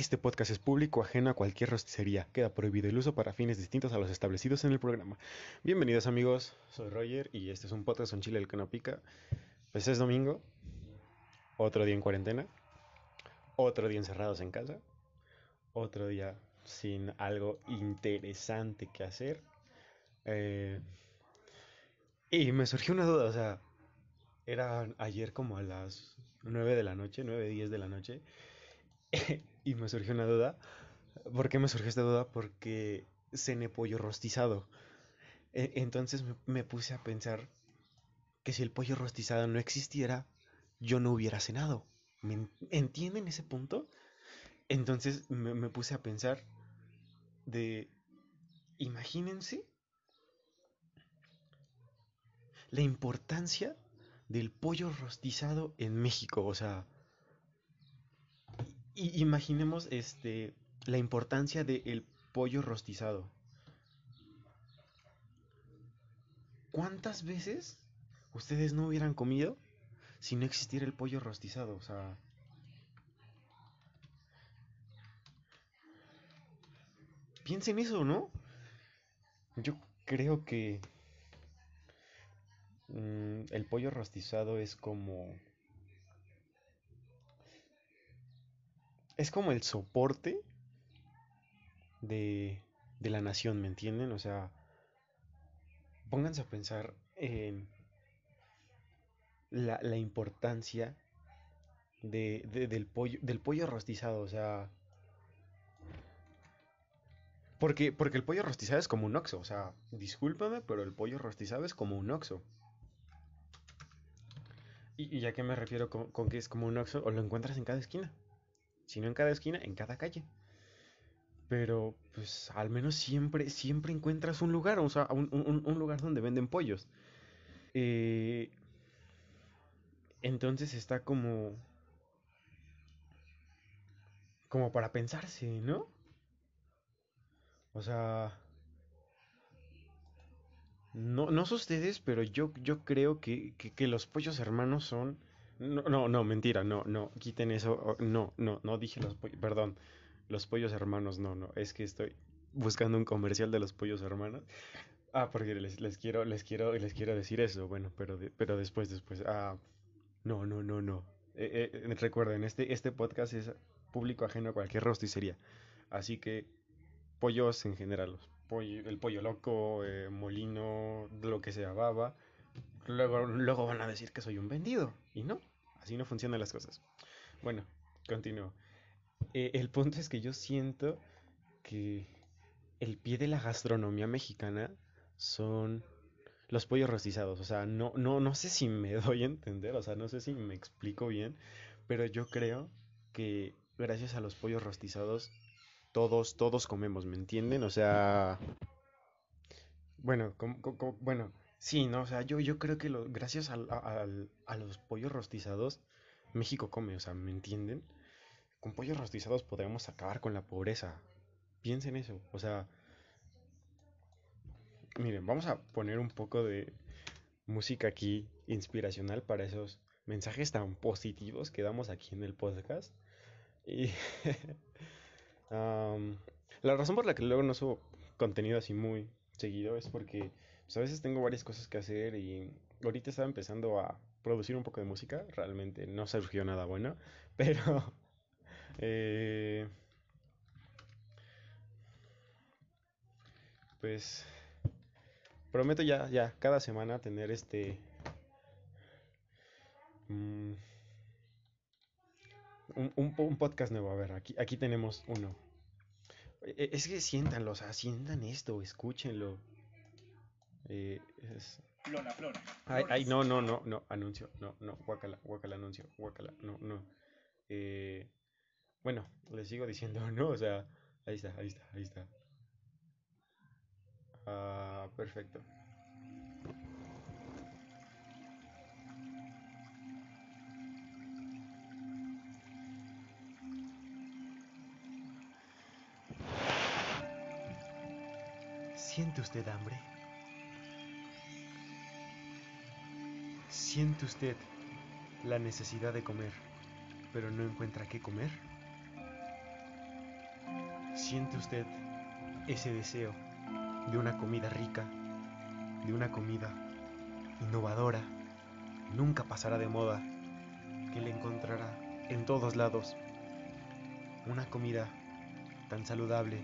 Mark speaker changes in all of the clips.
Speaker 1: Este podcast es público ajeno a cualquier rosticería. Queda prohibido el uso para fines distintos a los establecidos en el programa. Bienvenidos amigos, soy Roger y este es un podcast en Chile el que no pica. Pues es domingo, otro día en cuarentena, otro día encerrados en casa, otro día sin algo interesante que hacer. Eh, y me surgió una duda, o sea, era ayer como a las 9 de la noche, 9, 10 de la noche. y me surgió una duda. ¿Por qué me surgió esta duda? Porque cené pollo rostizado. E, entonces me, puse a pensar que si el pollo rostizado no existiera, yo no hubiera cenado. ¿Me entienden ese punto? Entonces me, me puse a pensar de, imagínense la importancia del pollo rostizado en México. O sea, imaginemos este, la importancia del pollo rostizado. ¿Cuántas veces ustedes no hubieran comido si no existiera el pollo rostizado? O sea... Piensen eso, ¿no? Yo creo que mm, el pollo rostizado es como es como el soporte de, la nación, ¿me entienden? O sea, pónganse a pensar en la, importancia del, pollo, del pollo rostizado, o sea... Porque, porque el pollo rostizado es como un oxo, o sea, discúlpame, pero el pollo rostizado es como un oxo. Y, ya que me refiero con, con, que es como un oxo, o lo encuentras en cada esquina si no en cada esquina, en cada calle. Pero, pues, al menos siempre, siempre encuentras un lugar, o sea, un, lugar donde venden pollos. Eh, entonces está como... Como para pensarse, ¿no? O sea... No, no sé ustedes, pero yo, yo creo que, que los pollos hermanos son no, no, no, mentira, no, no, quiten eso, no, no, no dije los pollos, perdón, los pollos hermanos, no, no, es que estoy buscando un comercial de los pollos hermanos. Ah, porque les, les quiero, les quiero, les quiero decir eso, bueno, pero, pero después, después, ah, no, no, no, no. Eh, eh, recuerden, este, este podcast es público ajeno a cualquier rosticería, así que pollos en general, el pollo loco, eh, molino, lo que sea, baba, luego, luego van a decir que soy un vendido, y no. Así no funcionan las cosas. Bueno, continúo. Eh, el punto es que yo siento que el pie de la gastronomía mexicana son los pollos rostizados. O sea, no, no, no sé si me doy a entender, o sea, no sé si me explico bien, pero yo creo que gracias a los pollos rostizados todos, todos comemos, ¿me entienden? O sea, bueno, bueno, Sí, no, o sea, yo, yo creo que gracias al, a los pollos rostizados, México come, o sea, ¿me entienden? Con pollos rostizados podremos acabar con la pobreza. Piensen eso, o sea, miren, vamos a poner un poco de música aquí inspiracional para esos mensajes tan positivos que damos aquí en el podcast. Y la razón por la que luego no subo contenido así muy seguido es porque pues, a veces tengo varias cosas que hacer y ahorita estaba empezando a producir un poco de música, realmente no surgió nada bueno, pero... Eh, pues prometo ya, ya, cada semana tener este... Mm, un, un, podcast nuevo, a ver, aquí, aquí tenemos uno. E, es que siéntanlo, o sea, sientan esto, escúchenlo. Eh, es...
Speaker 2: Flora, Flora.
Speaker 1: Ay, ay, no, no, no, no, anuncio, no, no, guacala, guacala, anuncio, guacala, no, no. Eh, bueno, les sigo diciendo, no, o sea, ahí está, ahí está, ahí está. Ah, perfecto. ¿Siente usted hambre? ¿Siente usted la necesidad de comer, pero no encuentra qué comer? siente usted ese deseo de una comida rica, de una comida innovadora, nunca pasará de moda, que le encontrará en todos lados. Una comida tan saludable,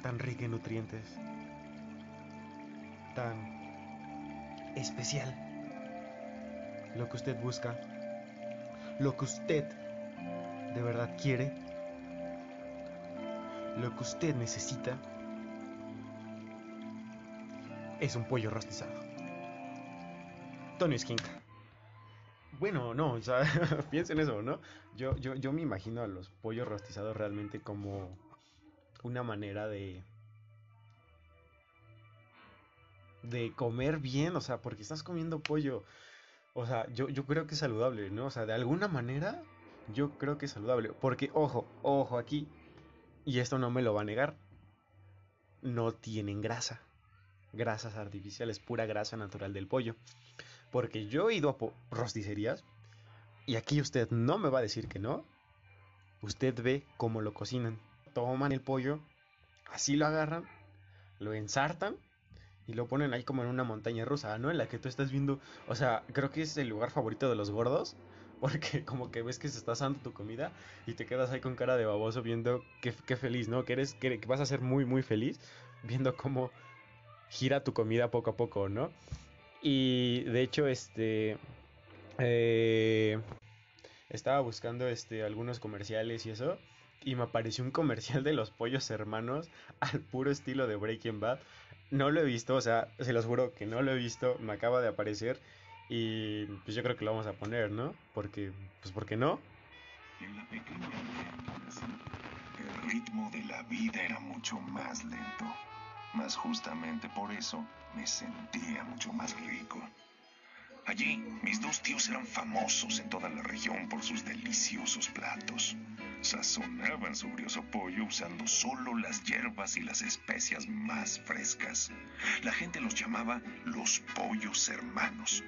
Speaker 1: tan rica en nutrientes, tan especial. Lo que usted busca, lo que usted de verdad quiere, lo que usted necesita, es un pollo rostizado. Tony Skink. Bueno, no, o sea, piensen eso, ¿no? Yo, yo, yo me imagino a los pollos rostizados realmente como una manera de de comer bien, o sea, porque estás comiendo pollo. O sea, yo, yo creo que es saludable, ¿no? O sea, de alguna manera yo creo que es saludable. Porque, ojo, ojo aquí, y esto no me lo va a negar, no tienen grasa. Grasas artificiales, pura grasa natural del pollo. Porque yo he ido a rosticerías y aquí usted no me va a decir que no. Usted ve cómo lo cocinan. Toman el pollo, así lo agarran, lo ensartan y lo ponen ahí como en una montaña rusa, ¿no? En la que tú estás viendo, o sea, creo que es el lugar favorito de los gordos, porque como que ves que se está asando tu comida y te quedas ahí con cara de baboso viendo qué, feliz, ¿no? Que eres, que, vas a ser muy, muy feliz viendo cómo gira tu comida poco a poco, ¿no? Y de hecho, este... Eh, estaba buscando este, algunos comerciales y eso. Y me apareció un comercial de los pollos hermanos al puro estilo de Breaking Bad. No lo he visto, o sea, se los juro que no lo he visto, me acaba de aparecer y pues yo creo que lo vamos a poner, ¿no? Porque, pues, ¿por qué no?
Speaker 2: En la pequeña el ritmo de la vida era mucho más lento. Mas justamente por eso me sentía mucho más rico. Allí, mis dos tíos eran famosos en toda la región por sus deliciosos platos. Sazonaban su brioso pollo usando solo las hierbas y las especias más frescas. La gente los llamaba los pollos hermanos.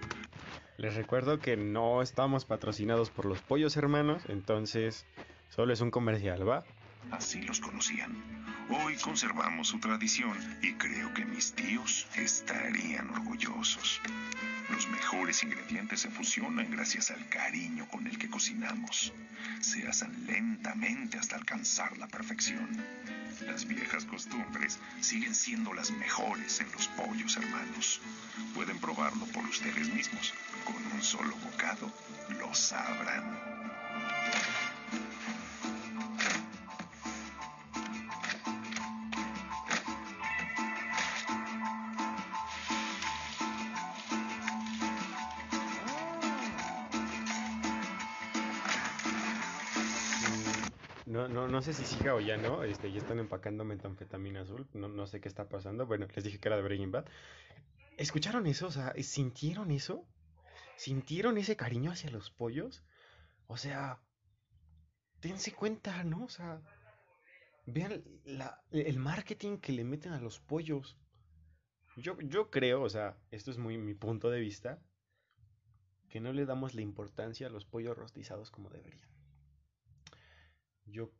Speaker 1: Les recuerdo que no estamos patrocinados por los pollos hermanos, entonces solo es un comercial, ¿va?
Speaker 2: Así los conocían. Hoy conservamos su tradición y creo que mis tíos estarían orgullosos. Los mejores ingredientes se fusionan gracias al cariño con el que cocinamos. Se asan lentamente hasta alcanzar la perfección. Las viejas costumbres siguen siendo las mejores en los pollos hermanos. Pueden probarlo por ustedes mismos. Con un solo bocado lo sabrán.
Speaker 1: No, no, no sé si siga o ya no. Este, ya están empacando metanfetamina azul. No, no sé qué está pasando. Bueno, les dije que era de Breaking Bad. ¿Escucharon eso? O sea, ¿sintieron eso? ¿Sintieron ese cariño hacia los pollos? O sea, dense cuenta, ¿no? O sea, vean el marketing que le meten a los pollos. Yo, yo creo, o sea, esto es muy mi punto de vista, que no le damos la importancia a los pollos rostizados como deberían. Yo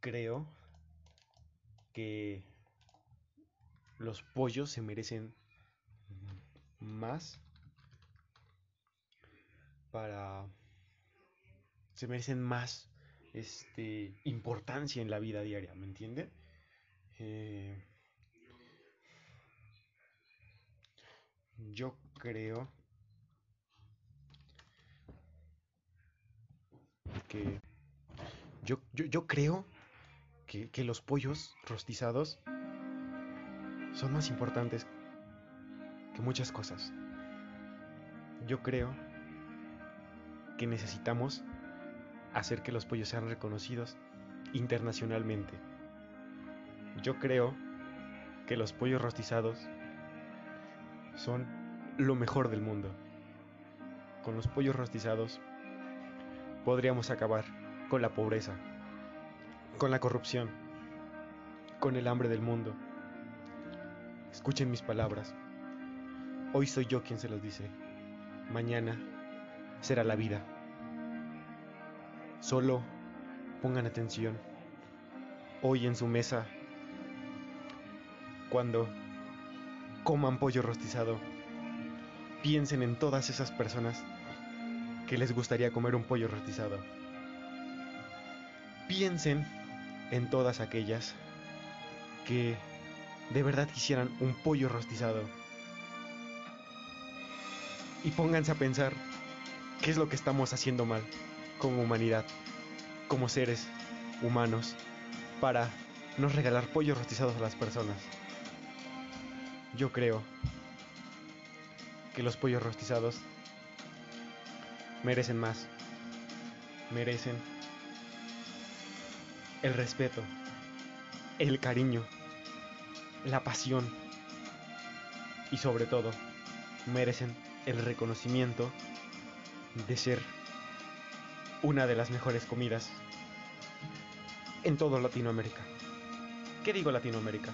Speaker 1: creo que los pollos se merecen más para se merecen más este importancia en la vida diaria, ¿me entienden? Eh, yo creo que yo, creo que los pollos rostizados son más importantes que muchas cosas. Yo creo que necesitamos hacer que los pollos sean reconocidos internacionalmente. Yo creo que los pollos rostizados son lo mejor del mundo. Con los pollos rostizados podríamos acabar con la pobreza, con la corrupción, con el hambre del mundo. Escuchen mis palabras. Hoy soy yo quien se los dice. Mañana será la vida. Solo pongan atención hoy en su mesa cuando coman pollo rostizado, piensen en todas esas personas que les gustaría comer un pollo rostizado. Piensen en todas aquellas que de verdad quisieran un pollo rostizado. Y pónganse a pensar qué es lo que estamos haciendo mal como humanidad, como seres humanos, para no regalar pollos rostizados a las personas. Yo creo que los pollos rostizados merecen más. Merecen el respeto, el cariño, la pasión y sobre todo merecen el reconocimiento de ser una de las mejores comidas en toda Latinoamérica. ¿Qué digo Latinoamérica?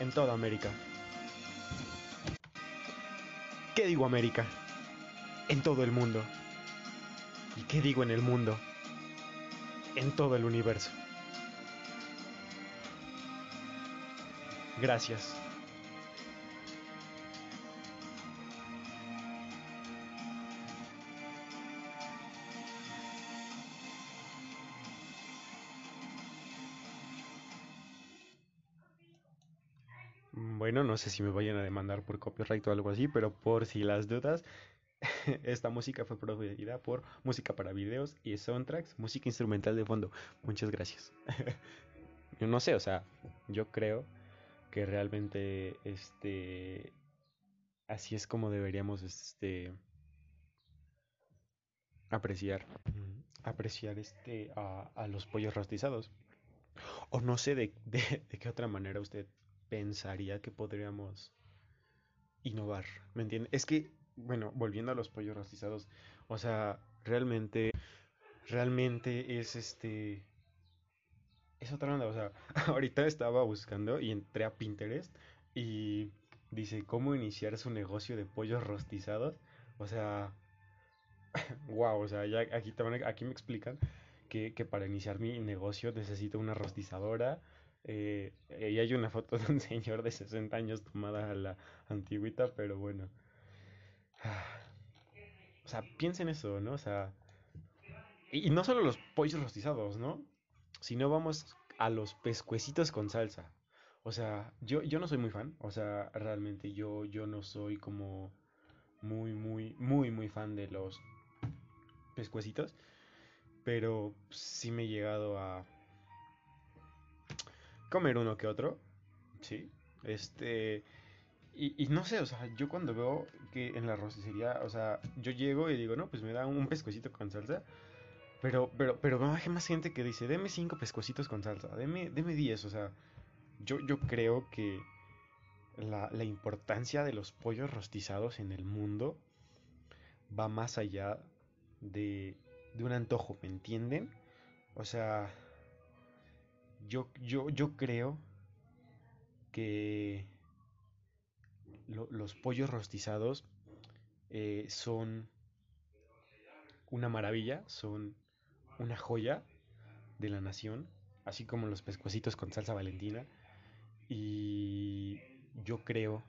Speaker 1: En toda América. ¿Qué digo América? En todo el mundo. ¿Y qué digo en el mundo? En todo el universo. Gracias. Bueno, no sé si me vayan a demandar por copyright o algo así, pero por si las dudas, esta música fue producida por Música para Videos y Soundtracks, música instrumental de fondo. Muchas gracias. yo no sé, o sea, yo creo que realmente este así es como deberíamos este apreciar apreciar este a, los pollos rostizados. O no sé de, de, qué otra manera usted pensaría que podríamos innovar me entiende es que bueno volviendo a los pollos rostizados o sea realmente realmente es este es otra onda, o sea, ahorita estaba buscando y entré a Pinterest y dice cómo iniciar su negocio de pollos rostizados. O sea, wow, o sea, ya aquí, aquí me explican que, para iniciar mi negocio necesito una rostizadora. Eh, y hay una foto de un señor de 60 años tomada a la antigüita, pero bueno. O sea, piensen eso, ¿no? O sea, y no solo los pollos rostizados, ¿no? Si no vamos a los pescuecitos con salsa. O sea, yo, yo no soy muy fan. O sea, realmente yo, yo no soy como muy, muy, muy, muy fan de los pescuecitos. Pero sí me he llegado a comer uno que otro. Sí. Este. Y, y, no sé, o sea, yo cuando veo que en la rosticería, o sea, yo llego y digo, no, pues me da un pescuecito con salsa. Pero, pero, pero hay más gente que dice, deme cinco pescocitos con salsa, deme, deme diez, o sea, yo, yo creo que la, la importancia de los pollos rostizados en el mundo va más allá de, de un antojo, ¿me entienden? O sea, yo, yo, yo creo que los pollos rostizados eh, son una maravilla, son una joya de la nación, así como los pescuecitos con salsa valentina. Y yo creo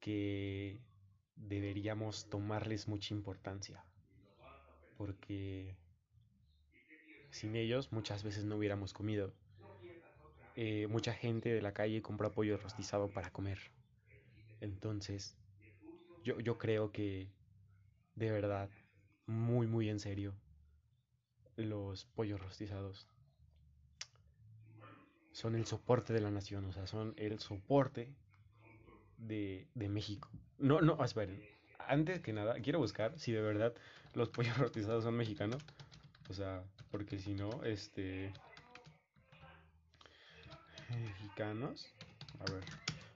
Speaker 1: que deberíamos tomarles mucha importancia, porque sin ellos muchas veces no hubiéramos comido. Eh, mucha gente de la calle compra pollo rostizado para comer. Entonces, yo, yo creo que de verdad, muy, muy en serio, los pollos rostizados son el soporte de la nación, o sea, son el soporte de, de México. No, no, esperen. Antes que nada, quiero buscar si de verdad los pollos rostizados son mexicanos. O sea, porque si no, este... Mexicanos. A ver,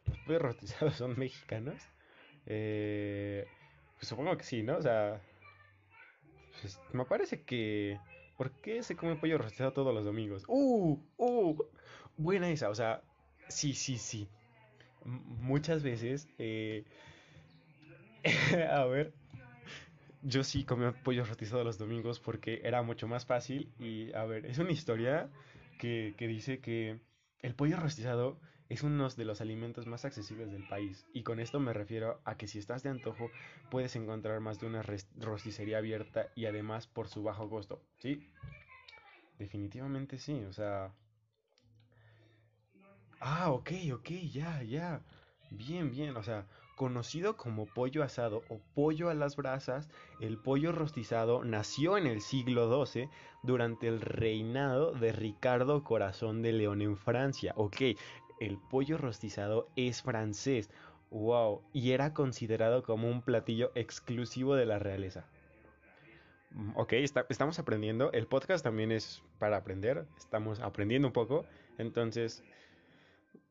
Speaker 1: los pollos rostizados son mexicanos. Eh, pues supongo que sí, ¿no? O sea, pues, me parece que ¿Por qué se come pollo rostizado todos los domingos? ¡Uh! ¡Uh! Buena esa, o sea, sí, sí, sí. muchas veces, eh, a ver, yo sí comía pollo rostizado los domingos porque era mucho más fácil y, a ver, es una historia que, que dice que el pollo rostizado es uno de los alimentos más accesibles del país. Y con esto me refiero a que si estás de antojo, puedes encontrar más de una rosticería abierta y además por su bajo costo. ¿Sí? Definitivamente sí, o sea... Ah, ok, ok, ya, ya. Bien, bien, o sea, conocido como pollo asado o pollo a las brasas, el pollo rostizado nació en el siglo XII durante el reinado de Ricardo Corazón de León en Francia. Ok, el pollo rostizado es francés. Wow, y era considerado como un platillo exclusivo de la realeza. Mm, ok, estamos aprendiendo. El podcast también es para aprender. Estamos aprendiendo un poco. Entonces,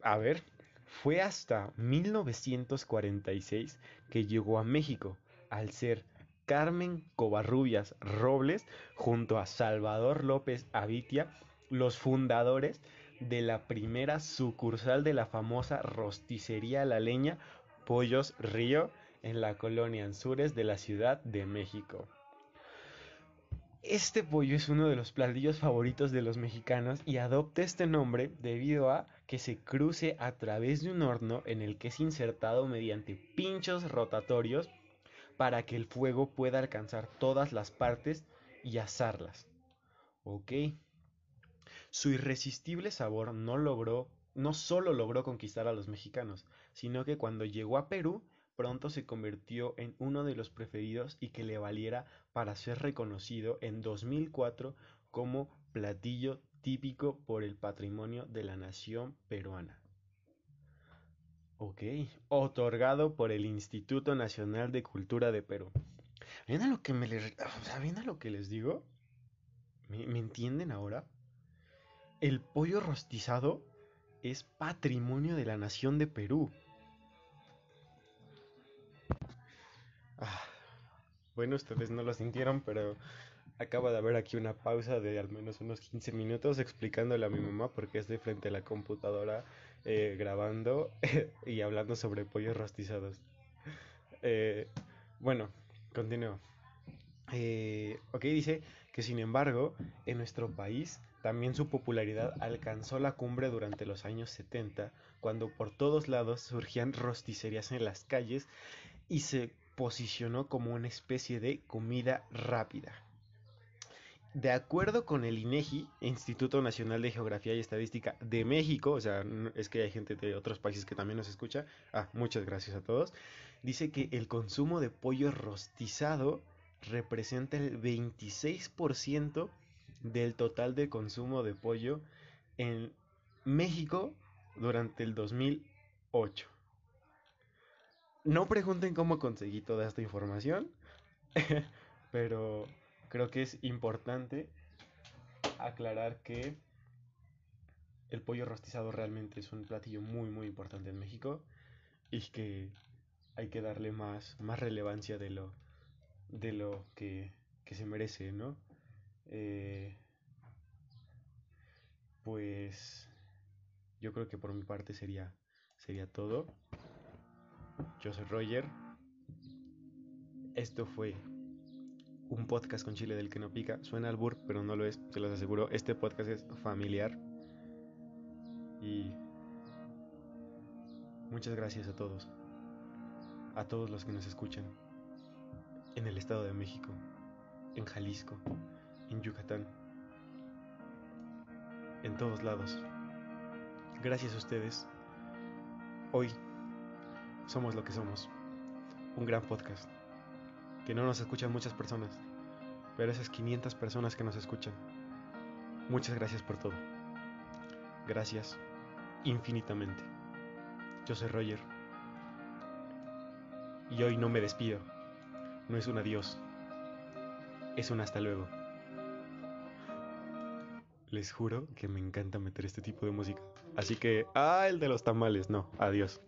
Speaker 1: a ver, fue hasta 1946 que llegó a México, al ser Carmen Covarrubias Robles junto a Salvador López Avitia, los fundadores de la primera sucursal de la famosa rosticería La Leña Pollos Río en la colonia Anzures de la Ciudad de México. Este pollo es uno de los platillos favoritos de los mexicanos y adopta este nombre debido a que se cruce a través de un horno en el que es insertado mediante pinchos rotatorios para que el fuego pueda alcanzar todas las partes y asarlas. Ok. Su irresistible sabor no logró, no solo logró conquistar a los mexicanos, sino que cuando llegó a Perú pronto se convirtió en uno de los preferidos y que le valiera para ser reconocido en 2004 como platillo típico por el patrimonio de la nación peruana. Ok, otorgado por el Instituto Nacional de Cultura de Perú. ¿Ven a lo que me les, a lo que les digo? ¿Me, ¿Me entienden ahora? El pollo rostizado es patrimonio de la nación de Perú. Ah, bueno, ustedes no lo sintieron, pero acaba de haber aquí una pausa de al menos unos 15 minutos explicándole a mi mamá por qué estoy frente a la computadora eh, grabando y hablando sobre pollos rostizados. Eh, bueno, continúo. Eh, ok, dice que sin embargo, en nuestro país también su popularidad alcanzó la cumbre durante los años 70, cuando por todos lados surgían rosticerías en las calles y se posicionó como una especie de comida rápida. De acuerdo con el INEGI, Instituto Nacional de Geografía y Estadística de México, o sea, es que hay gente de otros países que también nos escucha, ah, muchas gracias a todos, dice que el consumo de pollo rostizado representa el 26% del total de consumo de pollo en México durante el 2008. No pregunten cómo conseguí toda esta información, pero creo que es importante aclarar que el pollo rostizado realmente es un platillo muy muy importante en México y que hay que darle más, más relevancia de lo, de lo que, se merece, ¿no? Eh, pues yo creo que por mi parte sería, sería todo. Yo soy Roger. Esto fue un podcast con chile del que no pica. Suena al burr, pero no lo es, se los aseguro. Este podcast es familiar. Y muchas gracias a todos. A todos los que nos escuchan. En el Estado de México, en Jalisco, en Yucatán. En todos lados. Gracias a ustedes. Hoy somos lo que somos. Un gran podcast. Que no nos escuchan muchas personas. Pero esas 500 personas que nos escuchan. Muchas gracias por todo. Gracias infinitamente. Yo soy Roger. Y hoy no me despido. No es un adiós. Es un hasta luego. Les juro que me encanta meter este tipo de música. Así que, ah, el de los tamales, no, adiós.